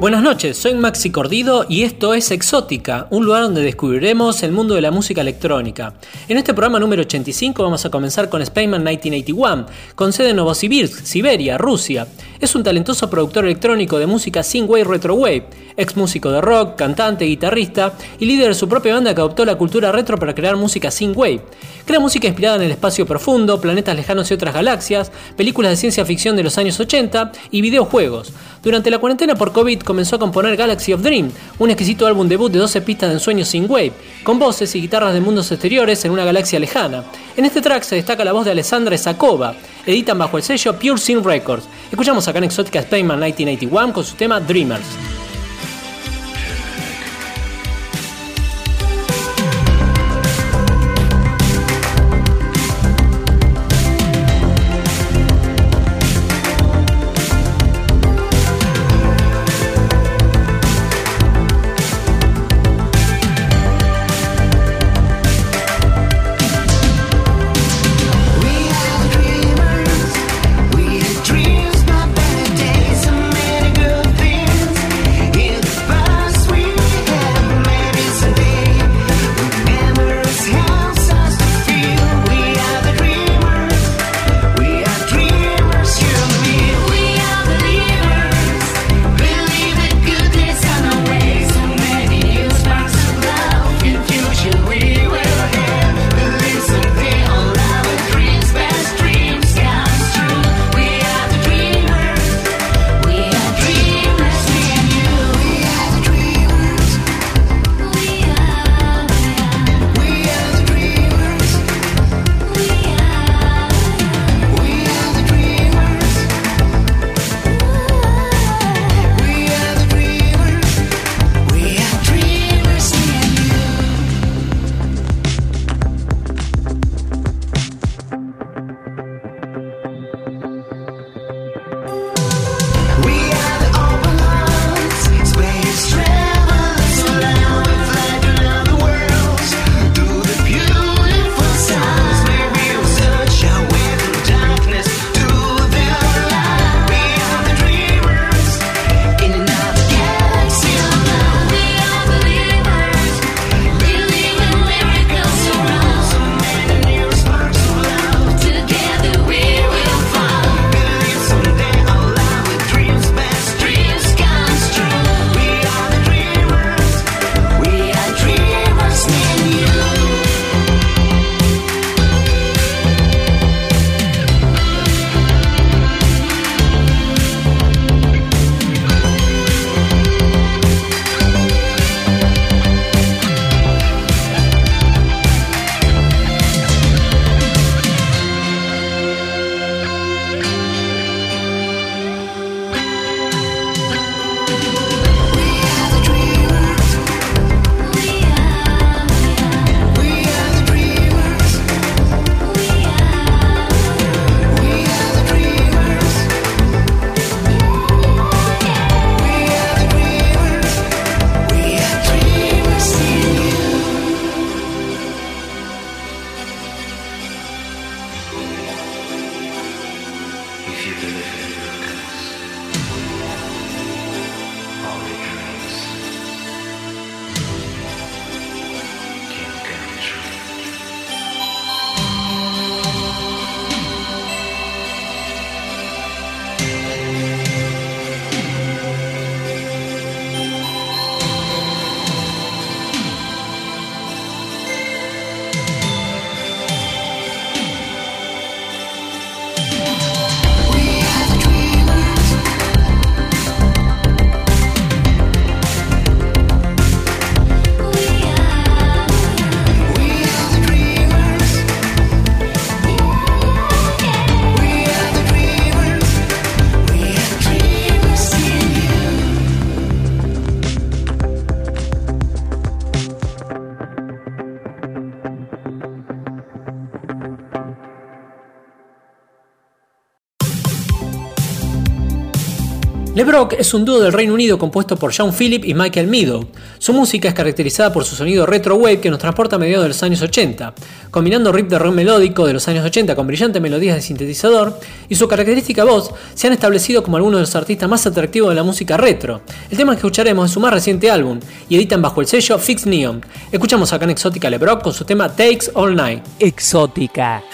Buenas noches, soy Maxi Cordido y esto es Exótica, un lugar donde descubriremos el mundo de la música electrónica. En este programa número 85 vamos a comenzar con Spaceman 1981, con sede en Novosibirsk, Siberia, Rusia. Es un talentoso productor electrónico de música synthwave retrowave, ex músico de rock, cantante, guitarrista y líder de su propia banda que adoptó la cultura retro para crear música synthwave. Crea música inspirada en el espacio profundo, planetas lejanos y otras galaxias, películas de ciencia ficción de los años 80 y videojuegos. Durante la cuarentena por COVID comenzó a componer Galaxy of Dream, un exquisito álbum debut de 12 pistas de ensueño synthwave, con voces y guitarras de mundos exteriores en una galaxia lejana. En este track se destaca la voz de Alessandra Sakova, editan bajo el sello Pure Synth Records. Escuchamos acá en Exótica Spaceman 1981 con su tema Dreamers. LeBrock es un dúo del Reino Unido compuesto por Sean Phillip y Michael Meadow. Su música es caracterizada por su sonido retro wave que nos transporta a mediados de los años 80, combinando rip de rock melódico de los años 80 con brillantes melodías de sintetizador, y su característica voz se han establecido como algunos de los artistas más atractivos de la música retro. El tema que escucharemos es su más reciente álbum y editan bajo el sello Fix Neon. Escuchamos acá en Exótica LeBrock con su tema Takes All Night. Exótica.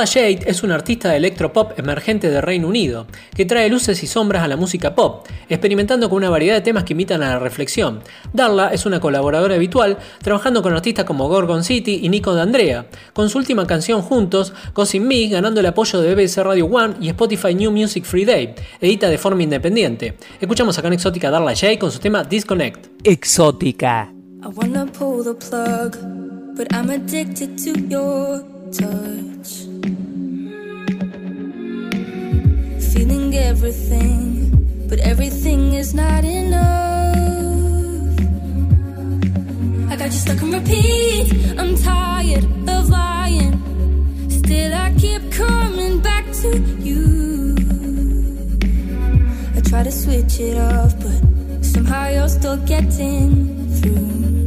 Darla Jade es una artista de electropop emergente de Reino Unido, que trae luces y sombras a la música pop, experimentando con una variedad de temas que imitan a la reflexión. Darla es una colaboradora habitual, trabajando con artistas como Gorgon City y Nico D'Andrea, con su última canción juntos, Cousin Me, ganando el apoyo de BBC Radio One y Spotify New Music Free Day, edita de forma independiente. Escuchamos acá en Exótica Darla Jade con su tema Disconnect. Exótica. Everything, but everything is not enough. I got you stuck on repeat. I'm tired of lying. Still, I keep coming back to you. I try to switch it off, but somehow you're still getting through.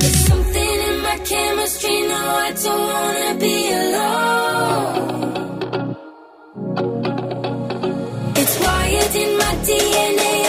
There's something in my chemistry, no, I don't wanna be alone. In my DNA.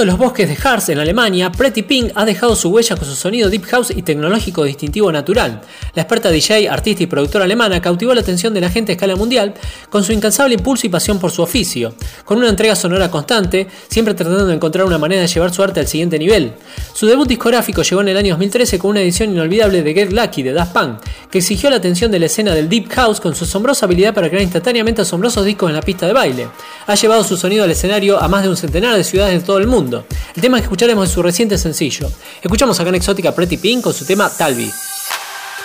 Surgiendo de los bosques de Harz en Alemania, Pretty Pink ha dejado su huella con su sonido deep house y tecnológico distintivo natural. La experta DJ, artista y productora alemana cautivó la atención de la gente a escala mundial con su incansable impulso y pasión por su oficio, con una entrega sonora constante, siempre tratando de encontrar una manera de llevar su arte al siguiente nivel. Su debut discográfico llegó en el año 2013 con una edición inolvidable de Get Lucky de Daft Punk, que exigió la atención de la escena del deep house con su asombrosa habilidad para crear instantáneamente asombrosos discos en la pista de baile. Ha llevado su sonido al escenario a más de un centenar de ciudades de todo el mundo. El tema que escucharemos es su reciente sencillo. Escuchamos acá en Exótica Pretty Pink con su tema Talvi.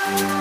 thank you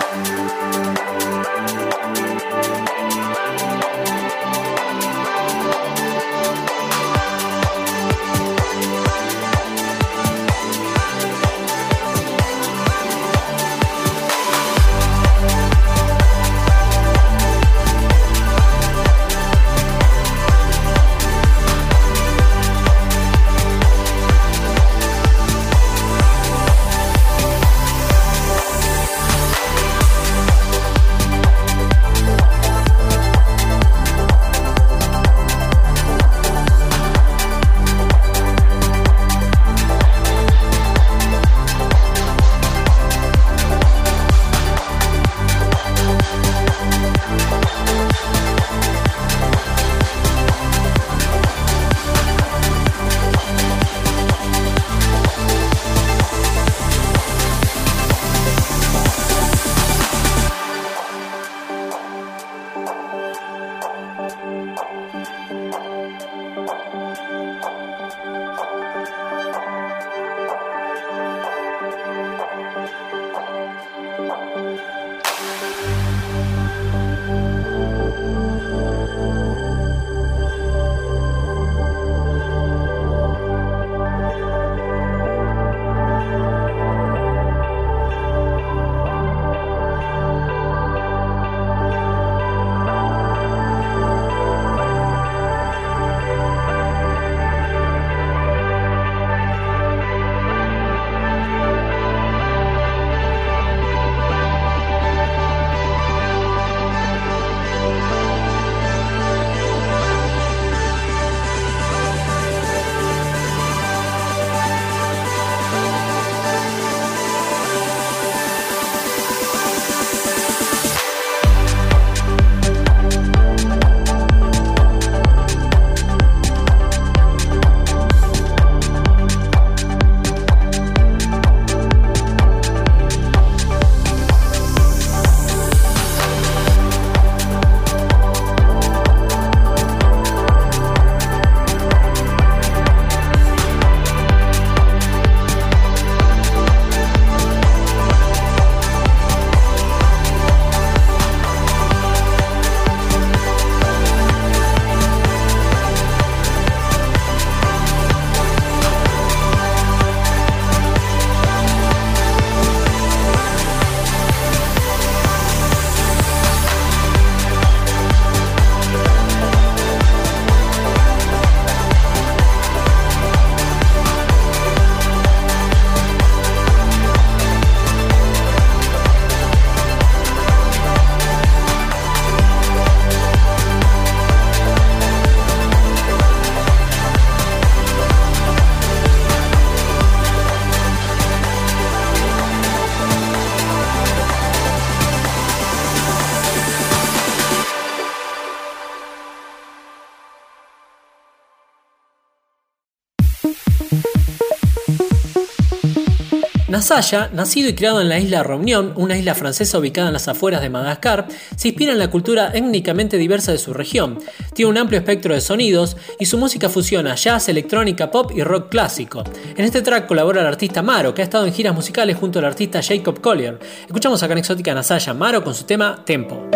Nasaya, nacido y criado en la isla Reunión, una isla francesa ubicada en las afueras de Madagascar, se inspira en la cultura étnicamente diversa de su región. Tiene un amplio espectro de sonidos y su música fusiona jazz, electrónica, pop y rock clásico. En este track colabora el artista Maro, que ha estado en giras musicales junto al artista Jacob Collier. Escuchamos acá en Exótica Nasaya Maro con su tema Tempo.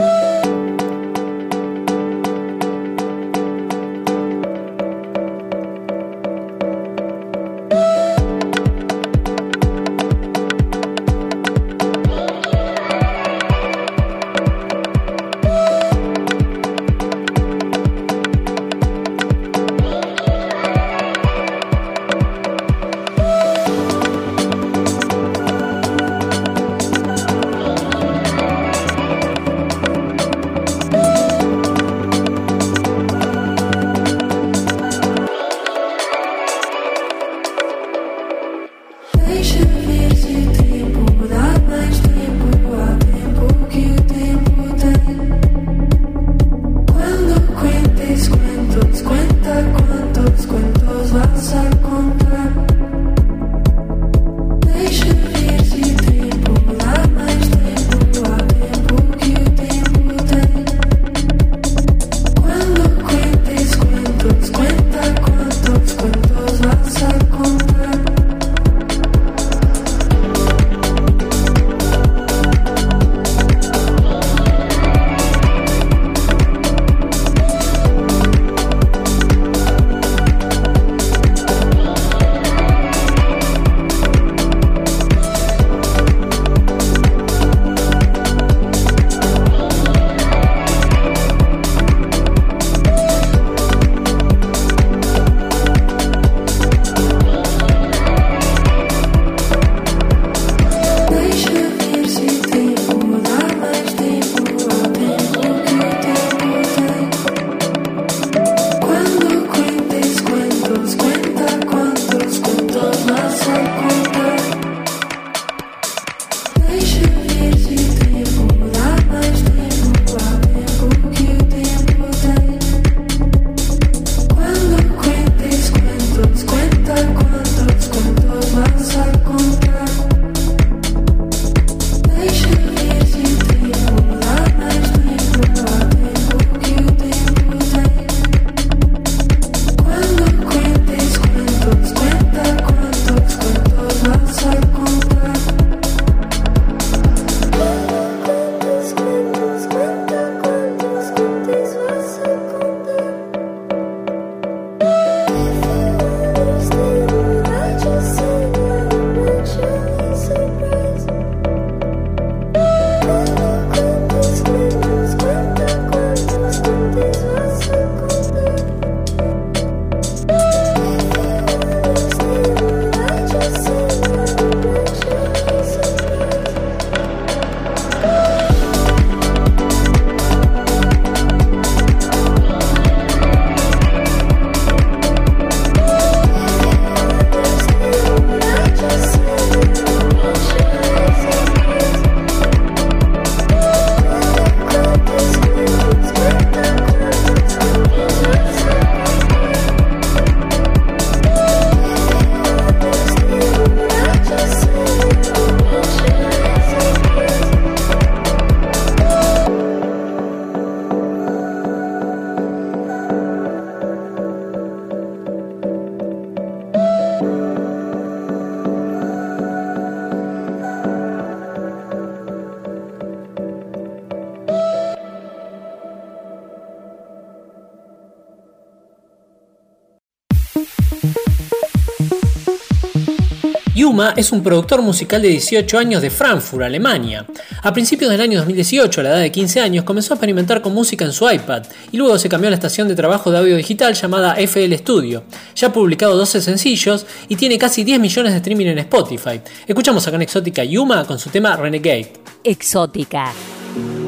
Es un productor musical de 18 años de Frankfurt, Alemania. A principios del año 2018, a la edad de 15 años, comenzó a experimentar con música en su iPad y luego se cambió a la estación de trabajo de audio digital llamada FL Studio. Ya ha publicado 12 sencillos y tiene casi 10 millones de streaming en Spotify. Escuchamos acá en Exótica Yuma con su tema Renegade. Exótica.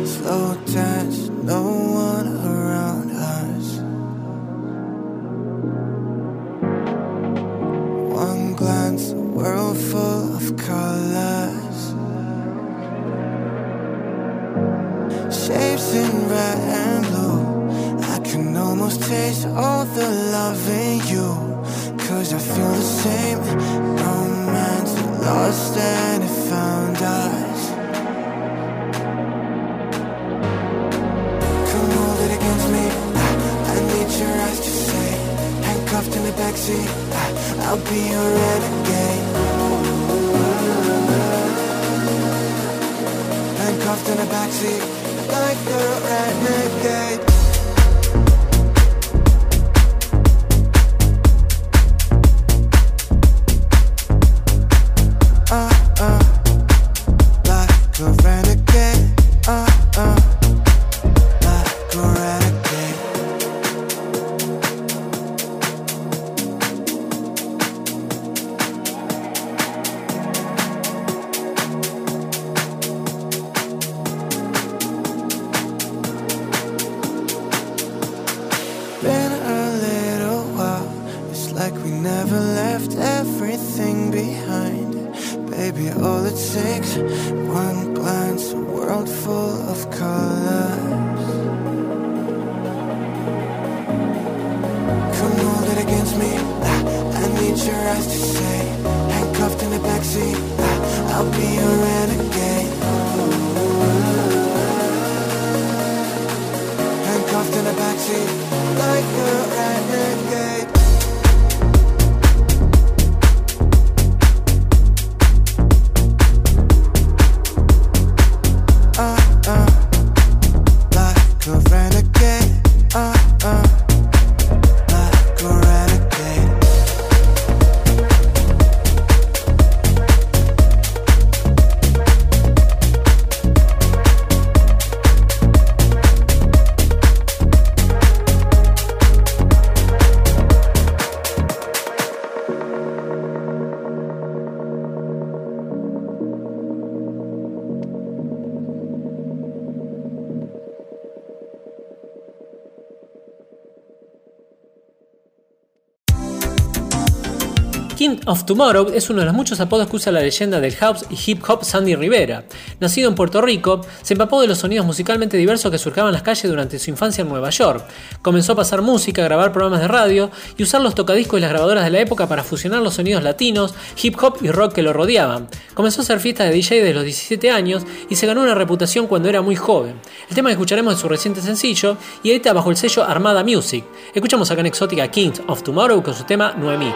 slow dance, no world full of colors. Shapes in red and blue. I can almost taste all the love in you. Cause I feel the same. Romance lost and it found us. Come hold it against me. I, need your eyes to say, handcuffed in the backseat. I'll be your renegade. cuffed in a backseat like the redneck. Your eyes to say, handcuffed in the backseat. I'll be your renegade. Handcuffed in the backseat, like a renegade. Of Tomorrow es uno de los muchos apodos que usa la leyenda del house y hip hop Sandy Rivera. Nacido en Puerto Rico, se empapó de los sonidos musicalmente diversos que surcaban las calles durante su infancia en Nueva York. Comenzó a pasar música, a grabar programas de radio y usar los tocadiscos y las grabadoras de la época para fusionar los sonidos latinos, hip hop y rock que lo rodeaban. Comenzó a hacer fiestas de DJ desde los 17 años y se ganó una reputación cuando era muy joven. El tema que escucharemos es su reciente sencillo y edita bajo el sello Armada Music. Escuchamos acá en Exótica King of Tomorrow con su tema. Noemí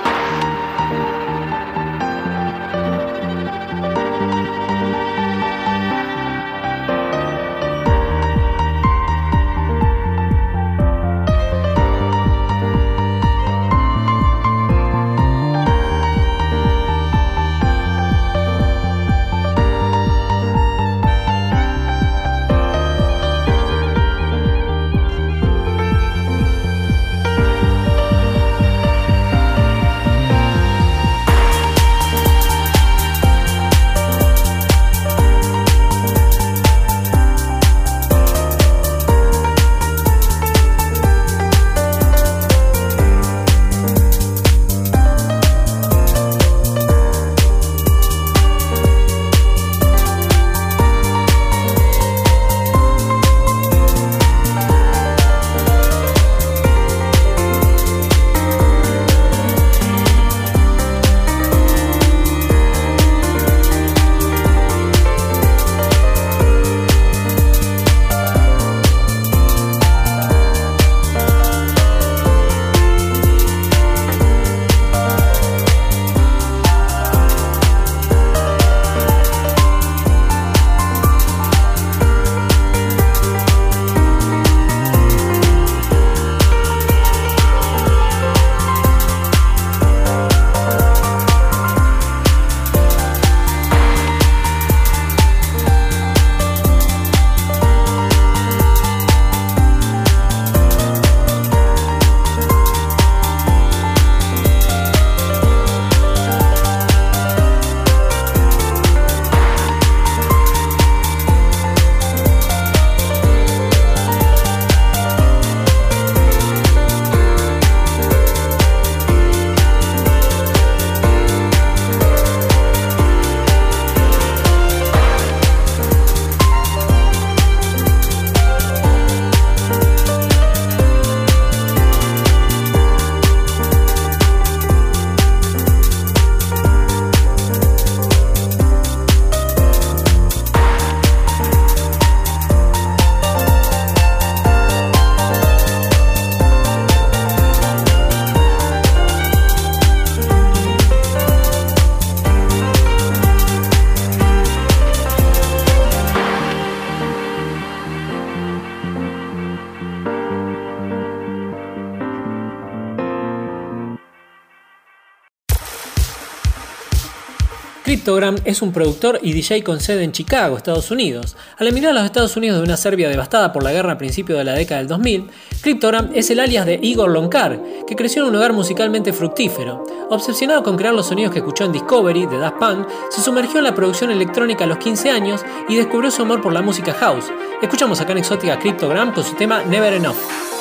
Cryptogram es un productor y DJ con sede en Chicago, Estados Unidos. Al emigrar a los Estados Unidos de una Serbia devastada por la guerra a principios de la década del 2000, Cryptogram es el alias de Igor Lonkar, que creció en un hogar musicalmente fructífero. Obsesionado con crear los sonidos que escuchó en Discovery de Daft Punk, se sumergió en la producción electrónica a los 15 años y descubrió su amor por la música house. Escuchamos acá en Exótica Cryptogram con su tema Never Enough.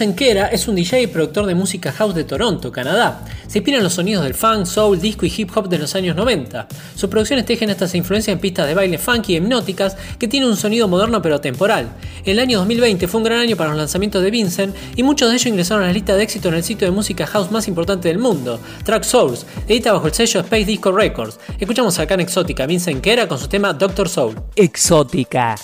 Vincent Kera es un DJ y productor de música house de Toronto, Canadá. Se inspira en los sonidos del funk, soul, disco y hip hop de los años 90. Sus producciones tejen estas influencias en pistas de baile funky y hipnóticas que tienen un sonido moderno pero temporal. El año 2020 fue un gran año para los lanzamientos de Vincent y muchos de ellos ingresaron a la lista de éxito en el sitio de música house más importante del mundo, Track Souls, edita bajo el sello Space Disco Records. Escuchamos acá en Exótica Vincent Kera con su tema Doctor Soul. Exótica.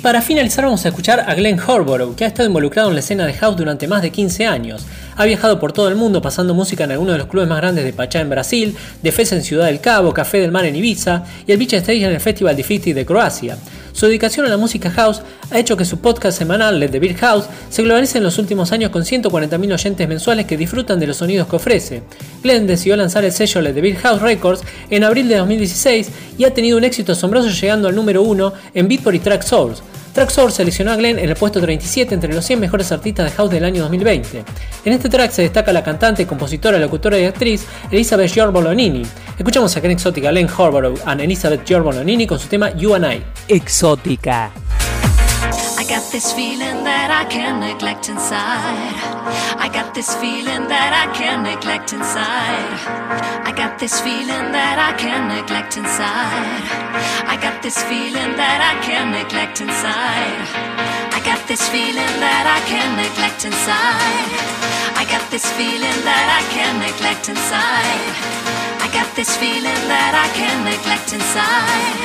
Y para finalizar vamos a escuchar a Glenn Horborough, que ha estado involucrado en la escena de house durante más de 15 años. Ha viajado por todo el mundo pasando música en algunos de los clubes más grandes de Pachá en Brasil, de Fez en Ciudad del Cabo, Café del Mar en Ibiza y el Beach Stage en el Festival de 50 de Croacia. Su dedicación a la música house ha hecho que su podcast semanal Let the Beer House se globalice en los últimos años con 140.000 oyentes mensuales que disfrutan de los sonidos que ofrece. Glenn decidió lanzar el sello Let the Beer House Records en abril de 2016 y ha tenido un éxito asombroso llegando al número 1 en Beatport y Track Source. Source seleccionó a Glenn en el puesto 37 entre los 100 mejores artistas de house del año 2020. En este track se destaca la cantante, compositora, locutora y actriz Elizabeth Giorbolonini. Escuchamos a Glenn Exótica, Glenn Horborough and Elizabeth Giorbolonini con su tema You and I. Exótica. got this feeling that I can't neglect inside. I got this feeling that I can't neglect inside. I got this feeling that I can't neglect inside. I got this feeling that I can't neglect inside. I got this feeling that I can't neglect inside. I got this feeling that I can't neglect inside got this feeling that I can't neglect inside.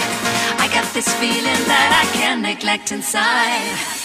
I got this feeling that I can't neglect inside.